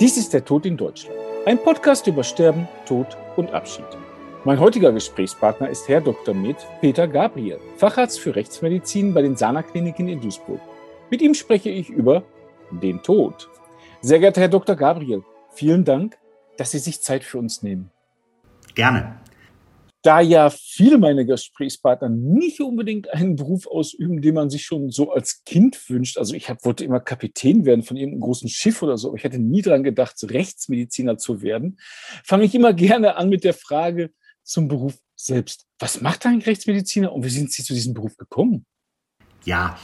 Dies ist der Tod in Deutschland. Ein Podcast über Sterben, Tod und Abschied. Mein heutiger Gesprächspartner ist Herr Dr. Med Peter Gabriel, Facharzt für Rechtsmedizin bei den Sana Kliniken in Duisburg. Mit ihm spreche ich über den Tod. Sehr geehrter Herr Dr. Gabriel, vielen Dank, dass Sie sich Zeit für uns nehmen. Gerne da ja viele meiner Gesprächspartner nicht unbedingt einen Beruf ausüben, den man sich schon so als Kind wünscht. Also ich hab, wollte immer Kapitän werden von irgendeinem großen Schiff oder so, ich hätte nie daran gedacht, Rechtsmediziner zu werden. Fange ich immer gerne an mit der Frage zum Beruf selbst. Was macht eigentlich Rechtsmediziner und wie sind Sie zu diesem Beruf gekommen? Ja,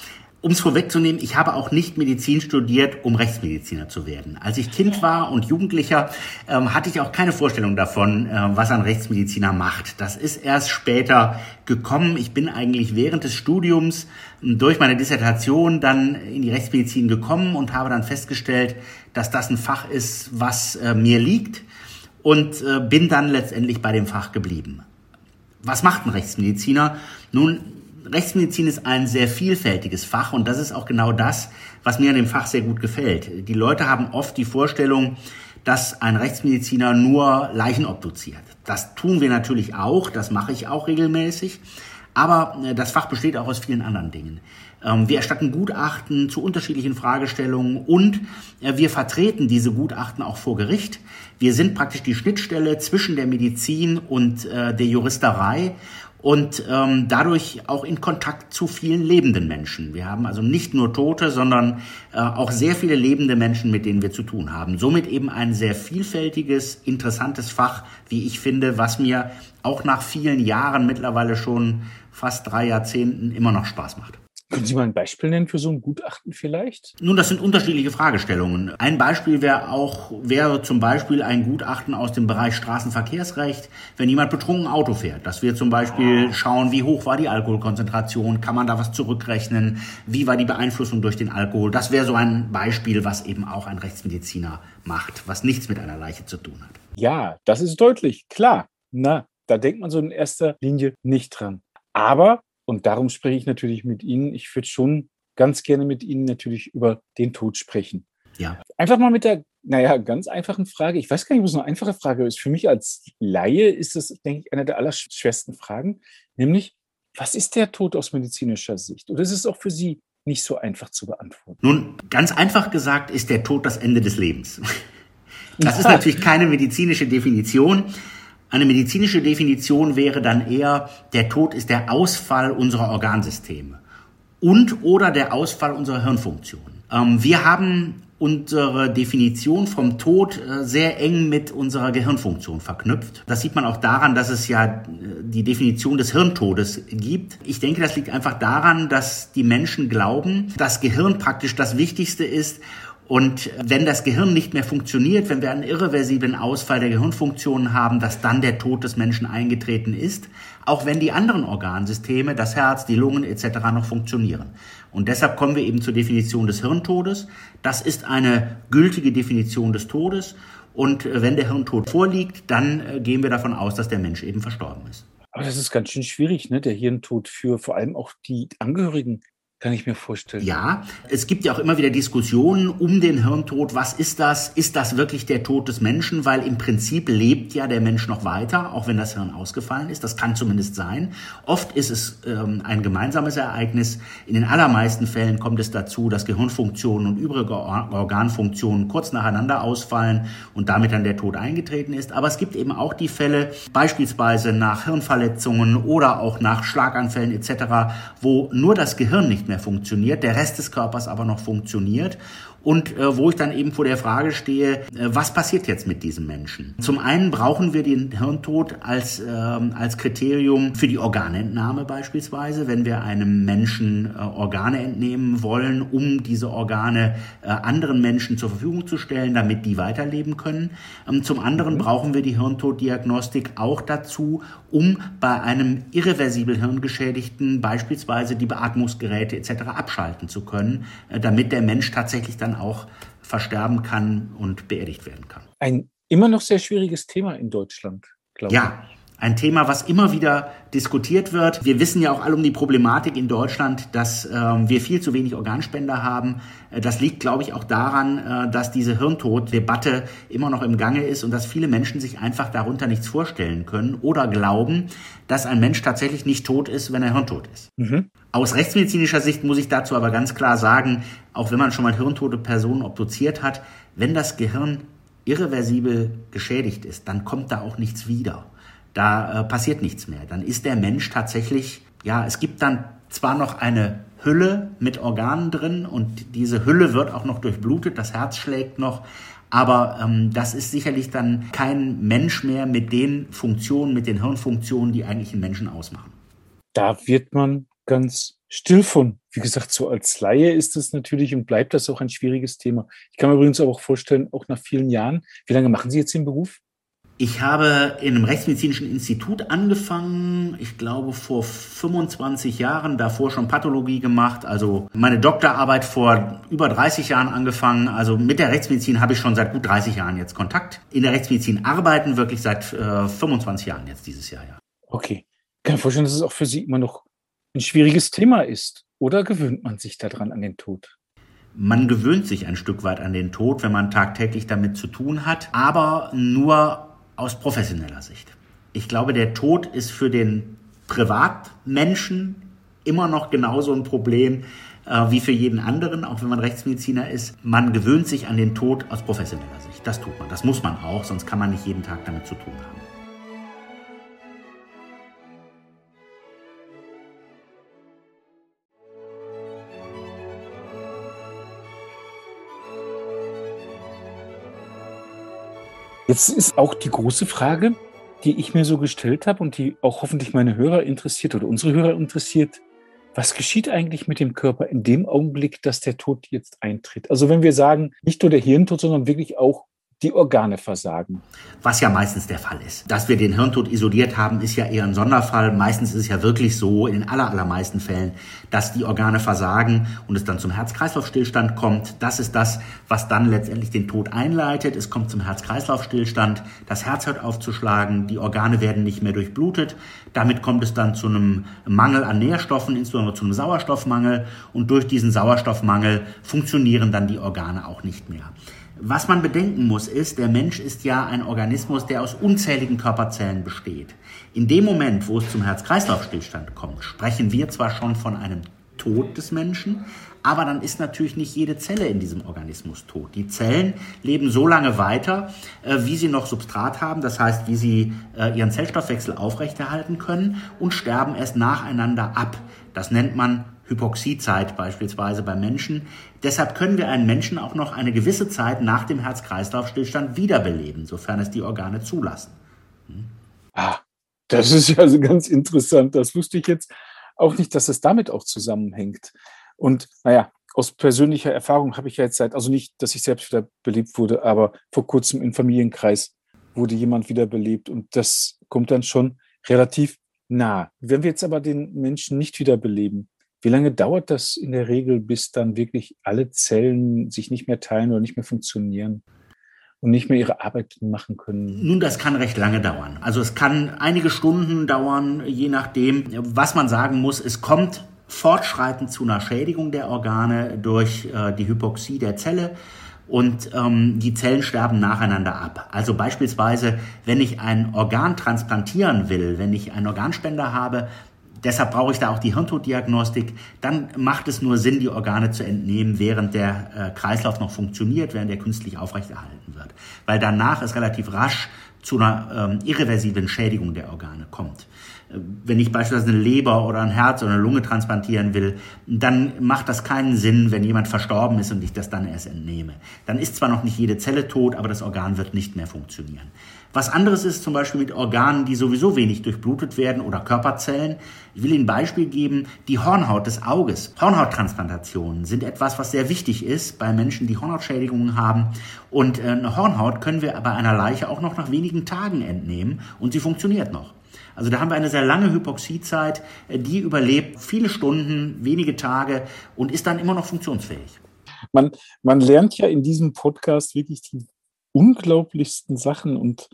um es vorwegzunehmen, ich habe auch nicht Medizin studiert, um Rechtsmediziner zu werden. Als ich Kind war und Jugendlicher, ähm, hatte ich auch keine Vorstellung davon, äh, was ein Rechtsmediziner macht. Das ist erst später gekommen. Ich bin eigentlich während des Studiums ähm, durch meine Dissertation dann in die Rechtsmedizin gekommen und habe dann festgestellt, dass das ein Fach ist, was äh, mir liegt und äh, bin dann letztendlich bei dem Fach geblieben. Was macht ein Rechtsmediziner? Nun, Rechtsmedizin ist ein sehr vielfältiges Fach und das ist auch genau das, was mir an dem Fach sehr gut gefällt. Die Leute haben oft die Vorstellung, dass ein Rechtsmediziner nur Leichen obduziert. Das tun wir natürlich auch, das mache ich auch regelmäßig, aber äh, das Fach besteht auch aus vielen anderen Dingen. Ähm, wir erstatten Gutachten zu unterschiedlichen Fragestellungen und äh, wir vertreten diese Gutachten auch vor Gericht. Wir sind praktisch die Schnittstelle zwischen der Medizin und äh, der Juristerei und ähm, dadurch auch in Kontakt zu vielen lebenden Menschen. Wir haben also nicht nur Tote, sondern äh, auch sehr viele lebende Menschen, mit denen wir zu tun haben. Somit eben ein sehr vielfältiges, interessantes Fach, wie ich finde, was mir auch nach vielen Jahren mittlerweile schon fast drei Jahrzehnten immer noch Spaß macht. Können Sie mal ein Beispiel nennen für so ein Gutachten vielleicht? Nun, das sind unterschiedliche Fragestellungen. Ein Beispiel wäre auch, wäre zum Beispiel ein Gutachten aus dem Bereich Straßenverkehrsrecht, wenn jemand betrunken Auto fährt. Dass wir zum Beispiel schauen, wie hoch war die Alkoholkonzentration, kann man da was zurückrechnen, wie war die Beeinflussung durch den Alkohol. Das wäre so ein Beispiel, was eben auch ein Rechtsmediziner macht, was nichts mit einer Leiche zu tun hat. Ja, das ist deutlich, klar. Na, da denkt man so in erster Linie nicht dran. Aber und darum spreche ich natürlich mit Ihnen. Ich würde schon ganz gerne mit Ihnen natürlich über den Tod sprechen. Ja. Einfach mal mit der, naja, ganz einfachen Frage. Ich weiß gar nicht, ob es eine einfache Frage ist. Für mich als Laie ist das, denke ich, eine der allerschwersten Fragen. Nämlich, was ist der Tod aus medizinischer Sicht? Oder ist es auch für Sie nicht so einfach zu beantworten? Nun, ganz einfach gesagt ist der Tod das Ende des Lebens. Das ist natürlich keine medizinische Definition. Eine medizinische Definition wäre dann eher, der Tod ist der Ausfall unserer Organsysteme und oder der Ausfall unserer Hirnfunktion. Ähm, wir haben unsere Definition vom Tod äh, sehr eng mit unserer Gehirnfunktion verknüpft. Das sieht man auch daran, dass es ja äh, die Definition des Hirntodes gibt. Ich denke, das liegt einfach daran, dass die Menschen glauben, dass Gehirn praktisch das Wichtigste ist und wenn das Gehirn nicht mehr funktioniert, wenn wir einen irreversiblen Ausfall der Gehirnfunktionen haben, dass dann der Tod des Menschen eingetreten ist, auch wenn die anderen Organsysteme, das Herz, die Lungen etc. noch funktionieren. Und deshalb kommen wir eben zur Definition des Hirntodes. Das ist eine gültige Definition des Todes. Und wenn der Hirntod vorliegt, dann äh, gehen wir davon aus, dass der Mensch eben verstorben ist. Aber das ist ganz schön schwierig, ne? Der Hirntod für vor allem auch die Angehörigen kann ich mir vorstellen. Ja, es gibt ja auch immer wieder Diskussionen um den Hirntod. Was ist das? Ist das wirklich der Tod des Menschen? Weil im Prinzip lebt ja der Mensch noch weiter, auch wenn das Hirn ausgefallen ist. Das kann zumindest sein. Oft ist es ähm, ein gemeinsames Ereignis. In den allermeisten Fällen kommt es dazu, dass Gehirnfunktionen und übrige Organfunktionen kurz nacheinander ausfallen und damit dann der Tod eingetreten ist. Aber es gibt eben auch die Fälle, beispielsweise nach Hirnverletzungen oder auch nach Schlaganfällen etc., wo nur das Gehirn nicht mehr mehr funktioniert, der Rest des Körpers aber noch funktioniert und äh, wo ich dann eben vor der Frage stehe, äh, was passiert jetzt mit diesem Menschen? Zum einen brauchen wir den Hirntod als, äh, als Kriterium für die Organentnahme beispielsweise, wenn wir einem Menschen äh, Organe entnehmen wollen, um diese Organe äh, anderen Menschen zur Verfügung zu stellen, damit die weiterleben können. Ähm, zum anderen mhm. brauchen wir die Hirntoddiagnostik auch dazu, um bei einem irreversibel Hirngeschädigten beispielsweise die Beatmungsgeräte etc. abschalten zu können, äh, damit der Mensch tatsächlich dann auch versterben kann und beerdigt werden kann. Ein immer noch sehr schwieriges Thema in Deutschland, glaube ich. Ja, Ein Thema, was immer wieder diskutiert wird. Wir wissen ja auch alle um die Problematik in Deutschland, dass ähm, wir viel zu wenig Organspender haben. Äh, das liegt, glaube ich, auch daran, äh, dass diese Hirntod-Debatte immer noch im Gange ist und dass viele Menschen sich einfach darunter nichts vorstellen können oder glauben, dass ein Mensch tatsächlich nicht tot ist, wenn er hirntot ist. Mhm. Aus rechtsmedizinischer Sicht muss ich dazu aber ganz klar sagen, auch wenn man schon mal hirntote Personen obduziert hat, wenn das Gehirn irreversibel geschädigt ist, dann kommt da auch nichts wieder da äh, passiert nichts mehr. Dann ist der Mensch tatsächlich, ja, es gibt dann zwar noch eine Hülle mit Organen drin und diese Hülle wird auch noch durchblutet, das Herz schlägt noch, aber ähm, das ist sicherlich dann kein Mensch mehr mit den Funktionen, mit den Hirnfunktionen, die eigentlich einen Menschen ausmachen. Da wird man ganz still von. Wie gesagt, so als Laie ist das natürlich und bleibt das auch ein schwieriges Thema. Ich kann mir übrigens auch vorstellen, auch nach vielen Jahren, wie lange machen Sie jetzt den Beruf? Ich habe in einem rechtsmedizinischen Institut angefangen, ich glaube vor 25 Jahren, davor schon Pathologie gemacht, also meine Doktorarbeit vor über 30 Jahren angefangen. Also mit der Rechtsmedizin habe ich schon seit gut 30 Jahren jetzt Kontakt. In der Rechtsmedizin arbeiten wirklich seit äh, 25 Jahren jetzt dieses Jahr, ja. Okay. Ich kann mir vorstellen, dass es auch für Sie immer noch ein schwieriges Thema ist. Oder gewöhnt man sich daran an den Tod? Man gewöhnt sich ein Stück weit an den Tod, wenn man tagtäglich damit zu tun hat, aber nur aus professioneller Sicht. Ich glaube, der Tod ist für den Privatmenschen immer noch genauso ein Problem äh, wie für jeden anderen, auch wenn man Rechtsmediziner ist. Man gewöhnt sich an den Tod aus professioneller Sicht. Das tut man. Das muss man auch, sonst kann man nicht jeden Tag damit zu tun haben. Jetzt ist auch die große Frage, die ich mir so gestellt habe und die auch hoffentlich meine Hörer interessiert oder unsere Hörer interessiert. Was geschieht eigentlich mit dem Körper in dem Augenblick, dass der Tod jetzt eintritt? Also wenn wir sagen, nicht nur der Hirntod, sondern wirklich auch die Organe versagen. Was ja meistens der Fall ist. Dass wir den Hirntod isoliert haben, ist ja eher ein Sonderfall. Meistens ist es ja wirklich so, in den aller, allermeisten Fällen, dass die Organe versagen und es dann zum Herz-Kreislauf-Stillstand kommt. Das ist das, was dann letztendlich den Tod einleitet. Es kommt zum Herz-Kreislauf-Stillstand, das Herz hört auf zu schlagen, die Organe werden nicht mehr durchblutet. Damit kommt es dann zu einem Mangel an Nährstoffen, insbesondere zu einem Sauerstoffmangel. Und durch diesen Sauerstoffmangel funktionieren dann die Organe auch nicht mehr. Was man bedenken muss, ist, der Mensch ist ja ein Organismus, der aus unzähligen Körperzellen besteht. In dem Moment, wo es zum Herz-Kreislauf-Stillstand kommt, sprechen wir zwar schon von einem Tod des Menschen, aber dann ist natürlich nicht jede Zelle in diesem Organismus tot. Die Zellen leben so lange weiter, äh, wie sie noch Substrat haben, das heißt, wie sie äh, ihren Zellstoffwechsel aufrechterhalten können und sterben erst nacheinander ab. Das nennt man Hypoxiezeit beispielsweise bei Menschen. Deshalb können wir einen Menschen auch noch eine gewisse Zeit nach dem Herz-Kreislauf-Stillstand wiederbeleben, sofern es die Organe zulassen. Hm? Ah, das ist ja also ganz interessant. Das wusste ich jetzt auch nicht, dass es damit auch zusammenhängt. Und naja, aus persönlicher Erfahrung habe ich ja jetzt seit, also nicht, dass ich selbst wieder belebt wurde, aber vor kurzem im Familienkreis wurde jemand wiederbelebt und das kommt dann schon relativ nah. Wenn wir jetzt aber den Menschen nicht wiederbeleben, wie lange dauert das in der Regel, bis dann wirklich alle Zellen sich nicht mehr teilen oder nicht mehr funktionieren? und nicht mehr ihre Arbeit machen können? Nun, das kann recht lange dauern. Also es kann einige Stunden dauern, je nachdem. Was man sagen muss, es kommt fortschreitend zu einer Schädigung der Organe durch äh, die Hypoxie der Zelle und ähm, die Zellen sterben nacheinander ab. Also beispielsweise, wenn ich ein Organ transplantieren will, wenn ich einen Organspender habe, Deshalb brauche ich da auch die Hirntoddiagnostik. Dann macht es nur Sinn, die Organe zu entnehmen, während der äh, Kreislauf noch funktioniert, während der künstlich aufrechterhalten wird. Weil danach es relativ rasch zu einer ähm, irreversiblen Schädigung der Organe kommt. Äh, wenn ich beispielsweise eine Leber oder ein Herz oder eine Lunge transplantieren will, dann macht das keinen Sinn, wenn jemand verstorben ist und ich das dann erst entnehme. Dann ist zwar noch nicht jede Zelle tot, aber das Organ wird nicht mehr funktionieren. Was anderes ist zum Beispiel mit Organen, die sowieso wenig durchblutet werden oder Körperzellen. Ich will Ihnen ein Beispiel geben, die Hornhaut des Auges. Hornhauttransplantationen sind etwas, was sehr wichtig ist bei Menschen, die Hornhautschädigungen haben. Und äh, eine Hornhaut können wir bei einer Leiche auch noch nach wenigen Tagen entnehmen und sie funktioniert noch. Also da haben wir eine sehr lange Hypoxiezeit, äh, die überlebt viele Stunden, wenige Tage und ist dann immer noch funktionsfähig. Man, man lernt ja in diesem Podcast wirklich die unglaublichsten Sachen und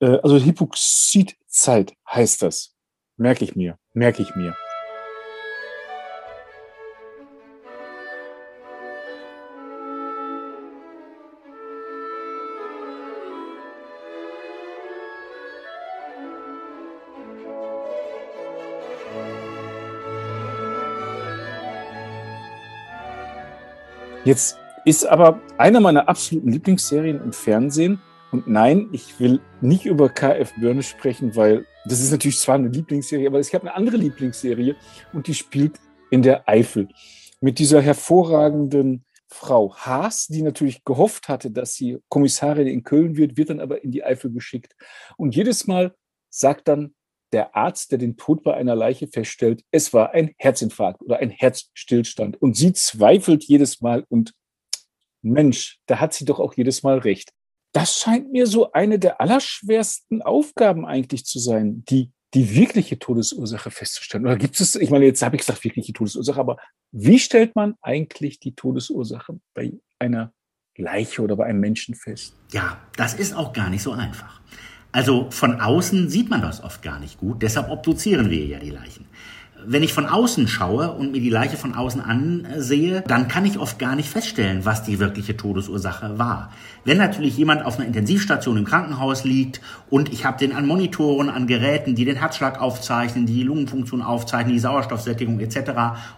Äh, also Hypoxidzeit heißt das. Merke ich mir, merke ich mir. Jetzt ist aber eine meiner absoluten Lieblingsserien im Fernsehen. Und nein, ich will nicht über KF Börne sprechen, weil das ist natürlich zwar eine Lieblingsserie, aber ich habe eine andere Lieblingsserie und die spielt in der Eifel. Mit dieser hervorragenden Frau Haas, die natürlich gehofft hatte, dass sie Kommissarin in Köln wird, wird dann aber in die Eifel geschickt. Und jedes Mal sagt dann der Arzt, der den Tod bei einer Leiche feststellt, es war ein Herzinfarkt oder ein Herzstillstand. Und sie zweifelt jedes Mal und Mensch, da hat sie doch auch jedes Mal recht. Das scheint mir so eine der allerschwersten Aufgaben eigentlich zu sein, die, die wirkliche Todesursache festzustellen. Oder gibt es, ich meine, jetzt habe ich gesagt, wirkliche Todesursache, aber wie stellt man eigentlich die Todesursache bei einer Leiche oder bei einem Menschen fest? Ja, das ist auch gar nicht so einfach. Also von außen sieht man das oft gar nicht gut, deshalb obduzieren wir ja die Leichen. Wenn ich von außen schaue und mir die Leiche von außen ansehe, dann kann ich oft gar nicht feststellen, was die wirkliche Todesursache war. Wenn natürlich jemand auf einer Intensivstation im Krankenhaus liegt und ich habe den an Monitoren, an Geräten, die den Herzschlag aufzeichnen, die Lungenfunktion aufzeichnen, die Sauerstoffsättigung etc.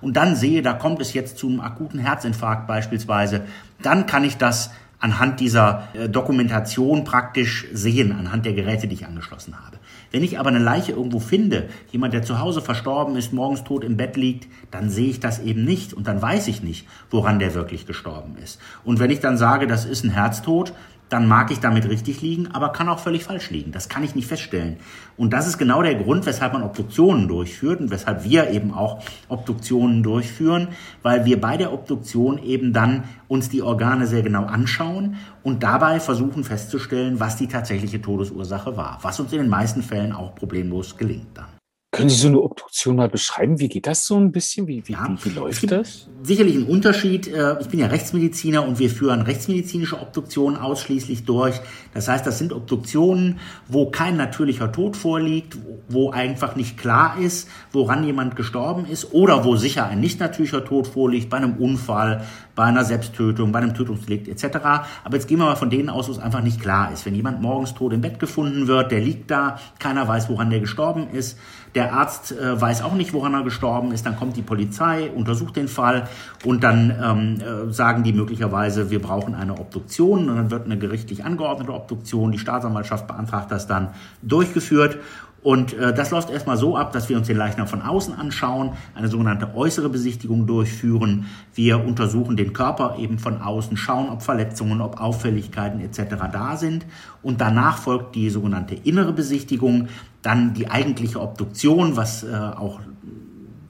und dann sehe, da kommt es jetzt zum akuten Herzinfarkt beispielsweise, dann kann ich das anhand dieser äh, Dokumentation praktisch sehen, anhand der Geräte, die ich angeschlossen habe. Wenn ich aber eine Leiche irgendwo finde, jemand, der zu Hause verstorben ist, morgens tot im Bett liegt, dann sehe ich das eben nicht und dann weiß ich nicht, woran der wirklich gestorben ist. Und wenn ich dann sage, das ist ein Herztod, dann mag ich damit richtig liegen, aber kann auch völlig falsch liegen. Das kann ich nicht feststellen. Und das ist genau der Grund, weshalb man Obduktionen durchführt und weshalb wir eben auch Obduktionen durchführen, weil wir bei der Obduktion eben dann uns die Organe sehr genau anschauen und dabei versuchen festzustellen, was die tatsächliche Todesursache war, was uns in den meisten Fällen auch problemlos gelingt dann. Können Sie so eine Obduktion mal beschreiben? Wie geht das so ein bisschen? Wie, wie, ja, wie, wie läuft das? Sicherlich ein Unterschied. Äh, ich bin ja Rechtsmediziner und wir führen rechtsmedizinische Obduktionen ausschließlich durch. Das heißt, das sind Obduktionen, wo kein natürlicher Tod vorliegt, wo einfach nicht klar ist, woran jemand gestorben ist oder wo sicher ein nicht natürlicher Tod vorliegt, bei einem Unfall, bei einer Selbsttötung, bei einem Tötungsdelikt etc. Aber jetzt gehen wir mal von denen aus, wo es einfach nicht klar ist. Wenn jemand morgens tot im Bett gefunden wird, der liegt da, keiner weiß, woran der gestorben ist, der Arzt äh, weiß auch nicht, woran er gestorben ist. Dann kommt die Polizei, untersucht den Fall und dann ähm, äh, sagen die möglicherweise, wir brauchen eine Obduktion. Und dann wird eine gerichtlich angeordnete Obduktion, die Staatsanwaltschaft beantragt das dann, durchgeführt. Und äh, das läuft erstmal so ab, dass wir uns den Leichnam von außen anschauen, eine sogenannte äußere Besichtigung durchführen. Wir untersuchen den Körper eben von außen, schauen, ob Verletzungen, ob Auffälligkeiten etc. da sind. Und danach folgt die sogenannte innere Besichtigung, dann die eigentliche Obduktion, was äh, auch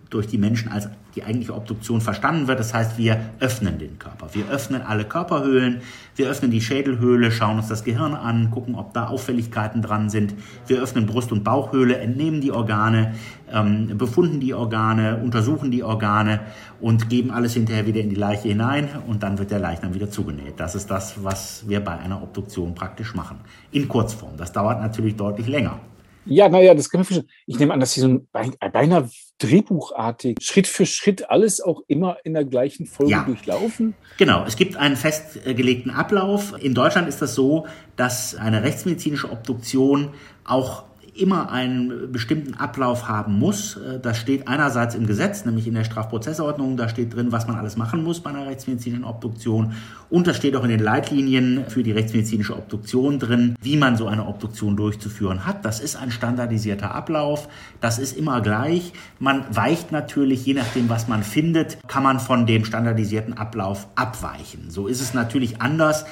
durch die Menschen als die eigentliche Obduktion verstanden wird. Das heißt, wir öffnen den Körper. Wir öffnen alle Körperhöhlen, wir öffnen die Schädelhöhle, schauen uns das Gehirn an, gucken, ob da Auffälligkeiten dran sind. Wir öffnen Brust- und Bauchhöhle, entnehmen die Organe, ähm, befunden die Organe, untersuchen die Organe und geben alles hinterher wieder in die Leiche hinein und dann wird der Leichnam wieder zugenäht. Das ist das, was wir bei einer Obduktion praktisch machen. In Kurzform. Das dauert natürlich deutlich länger. Ja, naja, das kann man verstehen. Ich nehme an, dass Sie so ein, beinahe drehbuchartig, Schritt für Schritt alles auch immer in der gleichen Folge ja. durchlaufen. Genau, es gibt einen festgelegten Ablauf. In Deutschland ist das so, dass eine rechtsmedizinische Obduktion auch immer einen bestimmten Ablauf haben muss. Äh, das steht einerseits im Gesetz, nämlich in der Strafprozessordnung, da steht drin, was man alles machen muss bei einer rechtsmedizinischen Obduktion. Und das steht auch in den Leitlinien für die rechtsmedizinische Obduktion drin, wie man so eine Obduktion durchzuführen hat. Das ist ein standardisierter Ablauf. Das ist immer gleich. Man weicht natürlich, je nachdem, was man findet, kann man von dem standardisierten Ablauf abweichen. So ist es natürlich anders,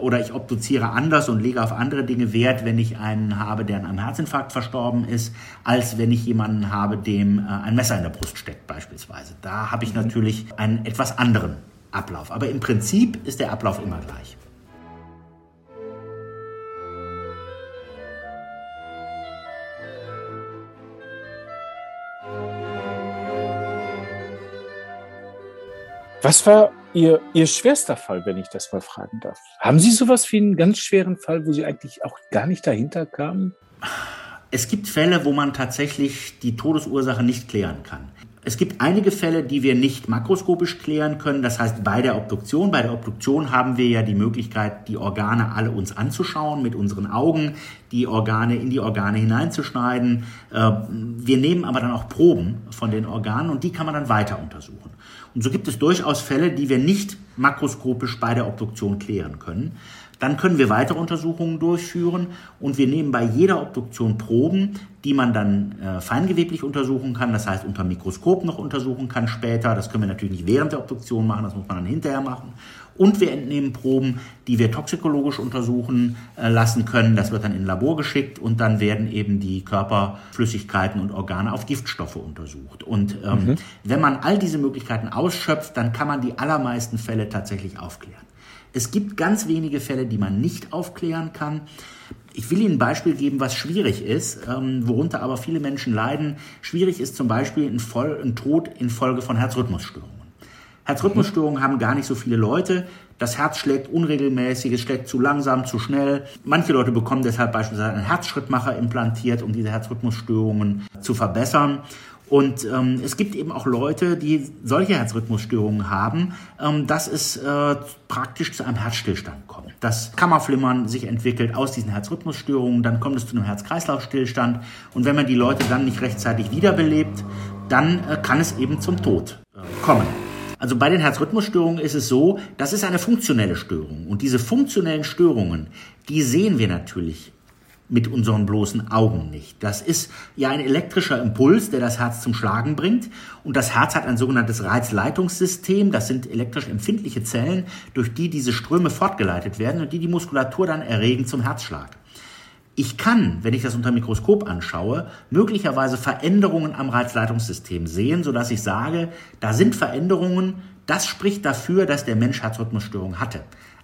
oder ich obduziere anders und lege auf andere Dinge Wert, wenn ich einen habe, der an einem Herzinfarkt verstorben ist, als wenn ich jemanden habe, dem äh, ein Messer in der Brust steckt beispielsweise. Da habe ich mhm. natürlich einen etwas anderen Ablauf. Aber im Prinzip ist der Ablauf immer gleich. Was war Ihr, Ihr schwerster Fall, wenn ich das mal fragen darf. Haben Sie sowas wie einen ganz schweren Fall, wo Sie eigentlich auch gar nicht dahinter kamen? Es gibt Fälle, wo man tatsächlich die Todesursache nicht klären kann. Es gibt einige Fälle, die wir nicht makroskopisch klären können. Das heißt, bei der Obduktion, bei der Obduktion haben wir ja die Möglichkeit, die Organe alle uns anzuschauen mit unseren Augen, die Organe in die Organe hineinzuschneiden. Äh, wir nehmen aber dann auch Proben von den Organen und die kann man dann weiter untersuchen. Und so gibt es durchaus Fälle, die wir nicht makroskopisch bei der Obduktion klären können. Dann können wir weitere Untersuchungen durchführen und wir nehmen bei jeder Obduktion Proben, die man dann äh, feingeweblich untersuchen kann, das heißt unter Mikroskop noch untersuchen kann später. Das können wir natürlich nicht während der Obduktion machen, das muss man dann hinterher machen. Und wir entnehmen Proben, die wir toxikologisch untersuchen äh, lassen können. Das wird dann in ein Labor geschickt und dann werden eben die Körperflüssigkeiten und Organe auf Giftstoffe untersucht. Und ähm, mhm. wenn man all diese Möglichkeiten ausschöpft, dann kann man die allermeisten Fälle tatsächlich aufklären. Es gibt ganz wenige Fälle, die man nicht aufklären kann. Ich will Ihnen ein Beispiel geben, was schwierig ist, ähm, worunter aber viele Menschen leiden. Schwierig ist zum Beispiel ein, Voll ein Tod infolge von Herzrhythmusstörungen. Herzrhythmusstörungen haben gar nicht so viele Leute. Das Herz schlägt unregelmäßig, es schlägt zu langsam, zu schnell. Manche Leute bekommen deshalb beispielsweise einen Herzschrittmacher implantiert, um diese Herzrhythmusstörungen zu verbessern. Und ähm, es gibt eben auch Leute, die solche Herzrhythmusstörungen haben, ähm, dass es äh, praktisch zu einem Herzstillstand kommt. Das Kammerflimmern sich entwickelt aus diesen Herzrhythmusstörungen, dann kommt es zu einem Herz-Kreislauf-Stillstand. Und wenn man die Leute dann nicht rechtzeitig wiederbelebt, dann äh, kann es eben zum Tod äh, kommen. Also bei den Herzrhythmusstörungen ist es so, das ist eine funktionelle Störung. Und diese funktionellen Störungen, die sehen wir natürlich mit unseren bloßen Augen nicht. Das ist ja ein elektrischer Impuls, der das Herz zum Schlagen bringt. Und das Herz hat ein sogenanntes Reizleitungssystem. Das sind elektrisch empfindliche Zellen, durch die diese Ströme fortgeleitet werden und die die Muskulatur dann erregen zum Herzschlag. Ich kann, wenn ich das unter Mikroskop anschaue, möglicherweise Veränderungen am Reizleitungssystem sehen, sodass ich sage, da sind Veränderungen, das spricht dafür, dass der Mensch Herzrhythmusstörung hatte.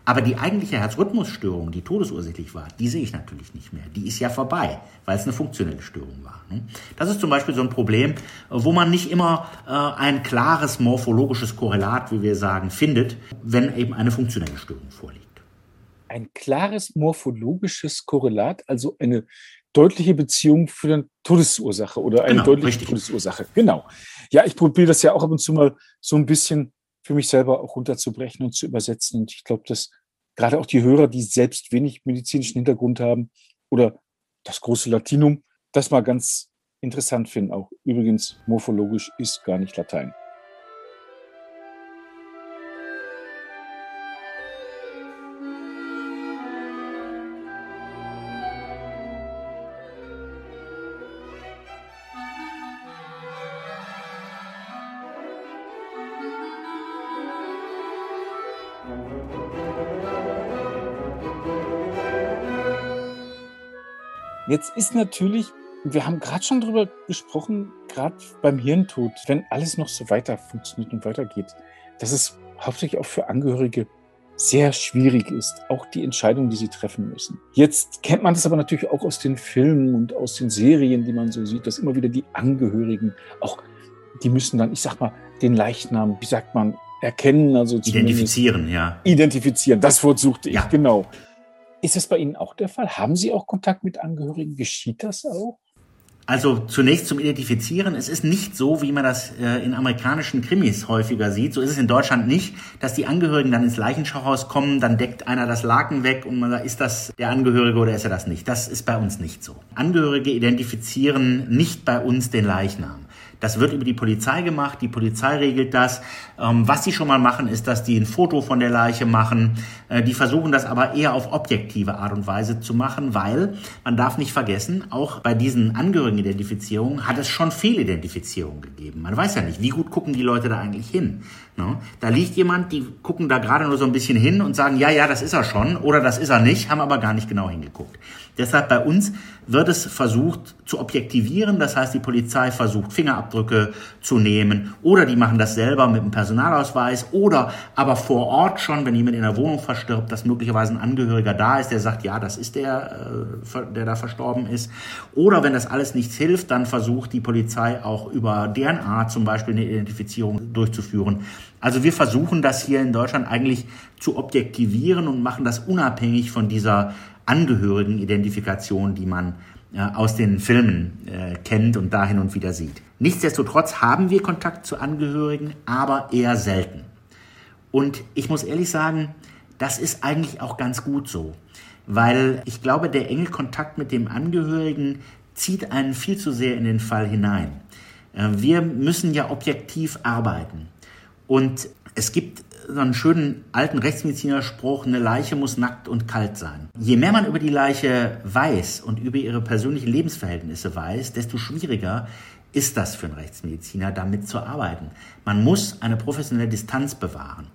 Aber die eigentliche Herzrhythmusstörung, die todesursächlich war, die sehe ich natürlich nicht mehr. Die ist ja vorbei, weil es eine funktionelle Störung war. Ne? Das ist zum Beispiel so ein Problem, wo man nicht immer äh, ein klares morphologisches Korrelat, wie wir sagen, findet, wenn eben eine funktionelle Störung vorliegt. Ein klares morphologisches Korrelat, also eine deutliche Beziehung für eine Todesursache oder eine genau, deutliche richtig. Todesursache. Genau. Ja, ich probiere das ja auch ab und zu mal so ein bisschen für mich selber auch runterzubrechen und zu übersetzen. Und ich glaube, dass gerade auch die Hörer, die selbst wenig medizinischen Hintergrund haben oder das große Latinum, das mal ganz interessant finden. Auch übrigens, morphologisch ist gar nicht Latein. Jetzt ist natürlich, wir haben gerade schon darüber gesprochen, gerade beim Hirntod, wenn alles noch so weiter funktioniert und weitergeht, dass es hauptsächlich auch für Angehörige sehr schwierig ist, auch die Entscheidung, die sie treffen müssen. Jetzt kennt man das aber natürlich auch aus den Filmen und aus den Serien, die man so sieht, dass immer wieder die Angehörigen auch, die müssen dann, ich sag mal, den Leichnam, wie sagt man, erkennen, also identifizieren, ja. Identifizieren, das Wort suchte ich, ja. genau. Ist das bei Ihnen auch der Fall? Haben Sie auch Kontakt mit Angehörigen? Geschieht das auch? Also zunächst zum Identifizieren. Es ist nicht so, wie man das äh, in amerikanischen Krimis häufiger sieht. So ist es in Deutschland nicht, dass die Angehörigen dann ins Leichenschauhaus kommen, dann deckt einer das Laken weg und man sagt, ist das der Angehörige oder ist er das nicht? Das ist bei uns nicht so. Angehörige identifizieren nicht bei uns den Leichnam. Das wird über die Polizei gemacht, die Polizei regelt das. Ähm, was sie schon mal machen, ist, dass die ein Foto von der Leiche machen. Äh, die versuchen das aber eher auf objektive Art und Weise zu machen, weil man darf nicht vergessen, auch bei diesen Angehörigen-Identifizierungen hat es schon Fehlidentifizierungen gegeben. Man weiß ja nicht, wie gut gucken die Leute da eigentlich hin. Ne? Da liegt jemand, die gucken da gerade nur so ein bisschen hin und sagen, ja, ja, das ist er schon oder das ist er nicht, haben aber gar nicht genau hingeguckt. Deshalb bei uns wird es versucht zu objektivieren. Das heißt, die Polizei versucht Fingerabdrücke Fingerabdrücke zu nehmen oder die machen das selber mit einem Personalausweis oder aber vor Ort schon, wenn jemand in der Wohnung verstirbt, dass möglicherweise ein Angehöriger da ist, der sagt, ja, das ist der, äh, der da verstorben ist. Oder wenn das alles nichts hilft, dann versucht die Polizei auch über DNA zum Beispiel eine Identifizierung durchzuführen. Also wir versuchen das hier in Deutschland eigentlich zu objektivieren und machen das unabhängig von dieser Angehörigenidentifikation, die man äh, aus den Filmen äh, kennt und da hin und wieder sieht. Nichtsdestotrotz haben wir Kontakt zu Angehörigen, aber eher selten. Und ich muss ehrlich sagen, das ist eigentlich auch ganz gut so, weil ich glaube, der enge Kontakt mit dem Angehörigen zieht einen viel zu sehr in den Fall hinein. Äh, wir müssen ja objektiv arbeiten. Und es gibt so einen schönen alten Rechtsmedizinerspruch, eine Leiche muss nackt und kalt sein. Je mehr man über die Leiche weiß und über ihre persönlichen Lebensverhältnisse weiß, desto schwieriger ist das für einen Rechtsmediziner, damit zu arbeiten. Man muss eine professionelle Distanz bewahren.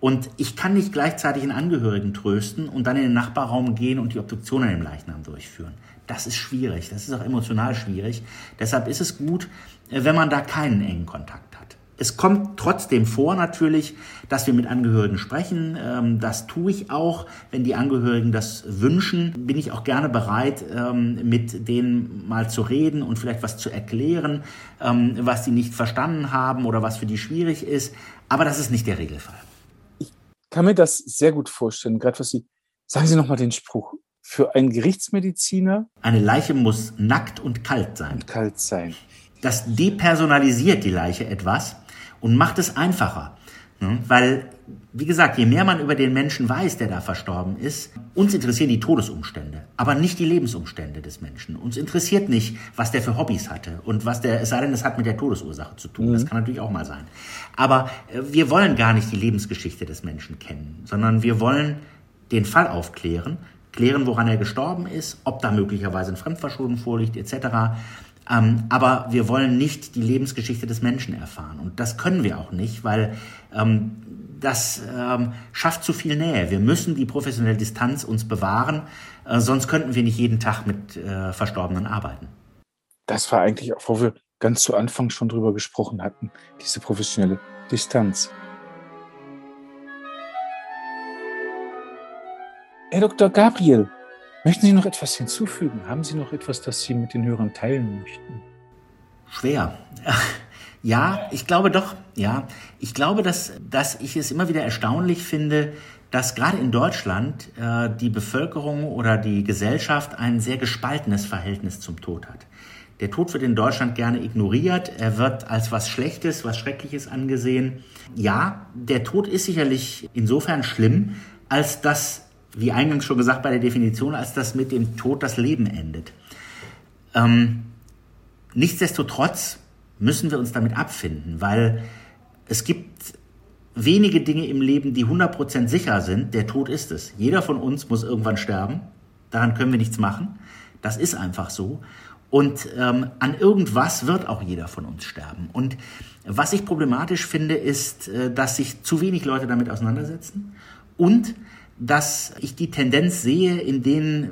Und ich kann nicht gleichzeitig einen Angehörigen trösten und dann in den Nachbarraum gehen und die Obduktion an dem Leichnam durchführen. Das ist schwierig, das ist auch emotional schwierig. Deshalb ist es gut, wenn man da keinen engen Kontakt es kommt trotzdem vor natürlich, dass wir mit Angehörigen sprechen. Ähm, das tue ich auch. Wenn die Angehörigen das wünschen, bin ich auch gerne bereit, ähm, mit denen mal zu reden und vielleicht was zu erklären, ähm, was sie nicht verstanden haben oder was für die schwierig ist. Aber das ist nicht der Regelfall. Ich kann mir das sehr gut vorstellen, gerade was Sie, sagen Sie nochmal den Spruch. Für einen Gerichtsmediziner? Eine Leiche muss nackt und kalt sein. Und kalt sein. Das depersonalisiert die Leiche etwas und macht es einfacher. Ne? Weil, wie gesagt, je mehr man über den Menschen weiß, der da verstorben ist, uns interessieren die Todesumstände, aber nicht die Lebensumstände des Menschen. Uns interessiert nicht, was der für Hobbys hatte und was der, es sei denn, es hat mit der Todesursache zu tun. Mhm. Das kann natürlich auch mal sein. Aber äh, wir wollen gar nicht die Lebensgeschichte des Menschen kennen, sondern wir wollen den Fall aufklären, klären, woran er gestorben ist, ob da möglicherweise ein Fremdverschulden vorliegt, etc. Ähm, aber wir wollen nicht die Lebensgeschichte des Menschen erfahren. Und das können wir auch nicht, weil ähm, das ähm, schafft zu viel Nähe. Wir müssen die professionelle Distanz uns bewahren, äh, sonst könnten wir nicht jeden Tag mit äh, Verstorbenen arbeiten. Das war eigentlich auch, wo wir ganz zu Anfang schon drüber gesprochen hatten, diese professionelle Distanz. Herr Dr. Gabriel, Möchten Sie noch etwas hinzufügen? Haben Sie noch etwas, das Sie mit den Hörern teilen möchten? Schwer. Ja, ich glaube doch, ja. Ich glaube, dass, dass ich es immer wieder erstaunlich finde, dass gerade in Deutschland äh, die Bevölkerung oder die Gesellschaft ein sehr gespaltenes Verhältnis zum Tod hat. Der Tod wird in Deutschland gerne ignoriert. Er wird als was Schlechtes, was Schreckliches angesehen. Ja, der Tod ist sicherlich insofern schlimm, als dass wie eingangs schon gesagt bei der Definition, als dass mit dem Tod das Leben endet. Ähm, nichtsdestotrotz müssen wir uns damit abfinden, weil es gibt wenige Dinge im Leben, die 100% sicher sind. Der Tod ist es. Jeder von uns muss irgendwann sterben. Daran können wir nichts machen. Das ist einfach so. Und ähm, an irgendwas wird auch jeder von uns sterben. Und was ich problematisch finde, ist, äh, dass sich zu wenig Leute damit auseinandersetzen und dass ich die Tendenz sehe, in, den,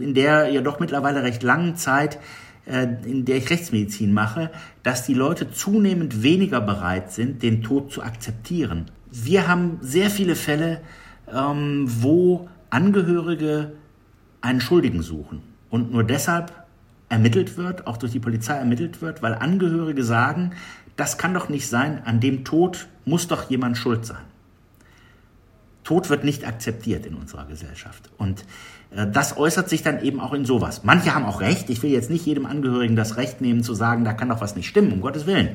in der ja doch mittlerweile recht langen Zeit, äh, in der ich Rechtsmedizin mache, dass die Leute zunehmend weniger bereit sind, den Tod zu akzeptieren. Wir haben sehr viele Fälle, ähm, wo Angehörige einen Schuldigen suchen und nur deshalb ermittelt wird, auch durch die Polizei ermittelt wird, weil Angehörige sagen, das kann doch nicht sein, an dem Tod muss doch jemand schuld sein. Tod wird nicht akzeptiert in unserer Gesellschaft. Und äh, das äußert sich dann eben auch in sowas. Manche haben auch Recht. Ich will jetzt nicht jedem Angehörigen das Recht nehmen zu sagen, da kann doch was nicht stimmen, um Gottes Willen.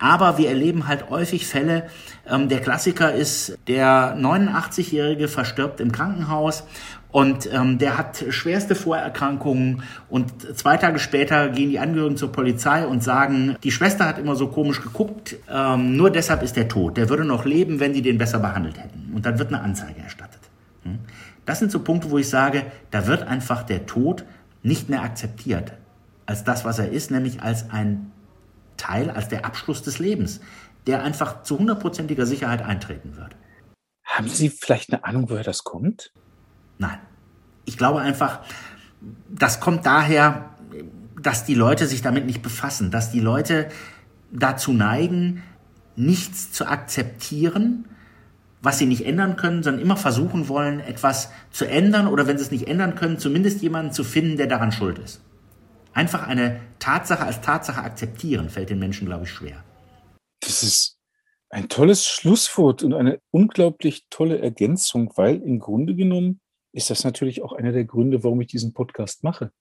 Aber wir erleben halt häufig Fälle. Ähm, der Klassiker ist, der 89-Jährige verstirbt im Krankenhaus und ähm, der hat schwerste Vorerkrankungen und zwei Tage später gehen die Angehörigen zur Polizei und sagen, die Schwester hat immer so komisch geguckt, ähm, nur deshalb ist er tot. Der würde noch leben, wenn sie den besser behandelt hätten. Und dann wird eine Anzeige erstattet. Hm? Das sind so Punkte, wo ich sage, da wird einfach der Tod nicht mehr akzeptiert als das, was er ist, nämlich als ein Teil, als der Abschluss des Lebens, der einfach zu hundertprozentiger Sicherheit eintreten wird. Haben Sie vielleicht eine Ahnung, woher das kommt? Nein. Ich glaube einfach, das kommt daher, dass die Leute sich damit nicht befassen, dass die Leute dazu neigen, nichts zu akzeptieren, was sie nicht ändern können, sondern immer versuchen wollen, etwas zu ändern oder wenn sie es nicht ändern können, zumindest jemanden zu finden, der daran schuld ist. Einfach eine Tatsache als Tatsache akzeptieren, fällt den Menschen, glaube ich, schwer. Das ist ein tolles Schlusswort und eine unglaublich tolle Ergänzung, weil im Grunde genommen ist das natürlich auch einer der Gründe, warum ich diesen Podcast mache.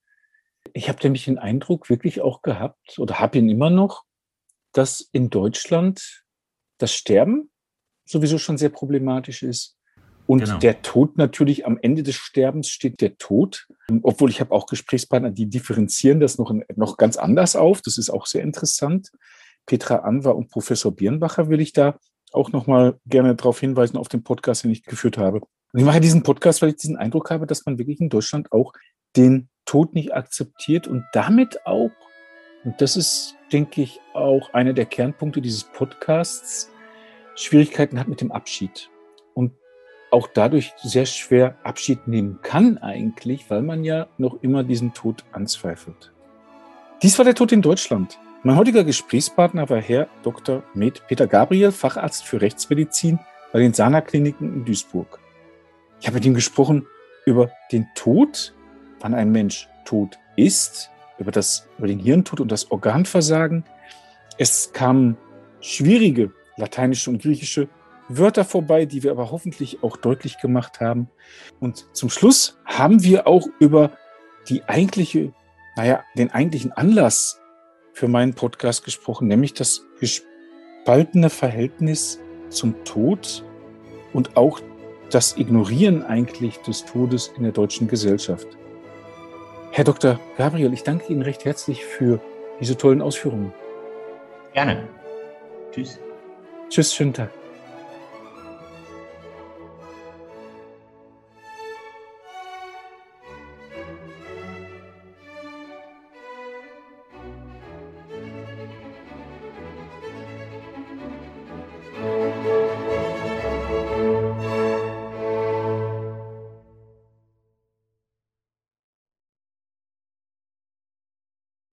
Ich habe nämlich den Eindruck wirklich auch gehabt oder habe ihn immer noch, dass in Deutschland das Sterben sowieso schon sehr problematisch ist. Und genau. der Tod natürlich am Ende des Sterbens steht der Tod. Obwohl ich habe auch Gesprächspartner, die differenzieren das noch, noch ganz anders auf. Das ist auch sehr interessant. Petra Anwar und Professor Birnbacher will ich da auch nochmal gerne darauf hinweisen auf den Podcast, den ich geführt habe. Und ich mache diesen Podcast, weil ich diesen Eindruck habe, dass man wirklich in Deutschland auch den Tod nicht akzeptiert und damit auch, und das ist, denke ich, auch einer der Kernpunkte dieses Podcasts, Schwierigkeiten hat mit dem Abschied. Und auch dadurch sehr schwer Abschied nehmen kann eigentlich, weil man ja noch immer diesen Tod anzweifelt. Dies war der Tod in Deutschland. Mein heutiger Gesprächspartner war Herr Dr. Med Peter Gabriel, Facharzt für Rechtsmedizin bei den Sana-Kliniken in Duisburg. Ich habe mit ihm gesprochen über den Tod wann ein Mensch tot ist, über, das, über den Hirntod und das Organversagen. Es kamen schwierige lateinische und griechische Wörter vorbei, die wir aber hoffentlich auch deutlich gemacht haben. Und zum Schluss haben wir auch über die eigentliche, naja, den eigentlichen Anlass für meinen Podcast gesprochen, nämlich das gespaltene Verhältnis zum Tod und auch das Ignorieren eigentlich des Todes in der deutschen Gesellschaft. Herr Dr. Gabriel, ich danke Ihnen recht herzlich für diese tollen Ausführungen. Gerne. Tschüss. Tschüss, schönen Tag.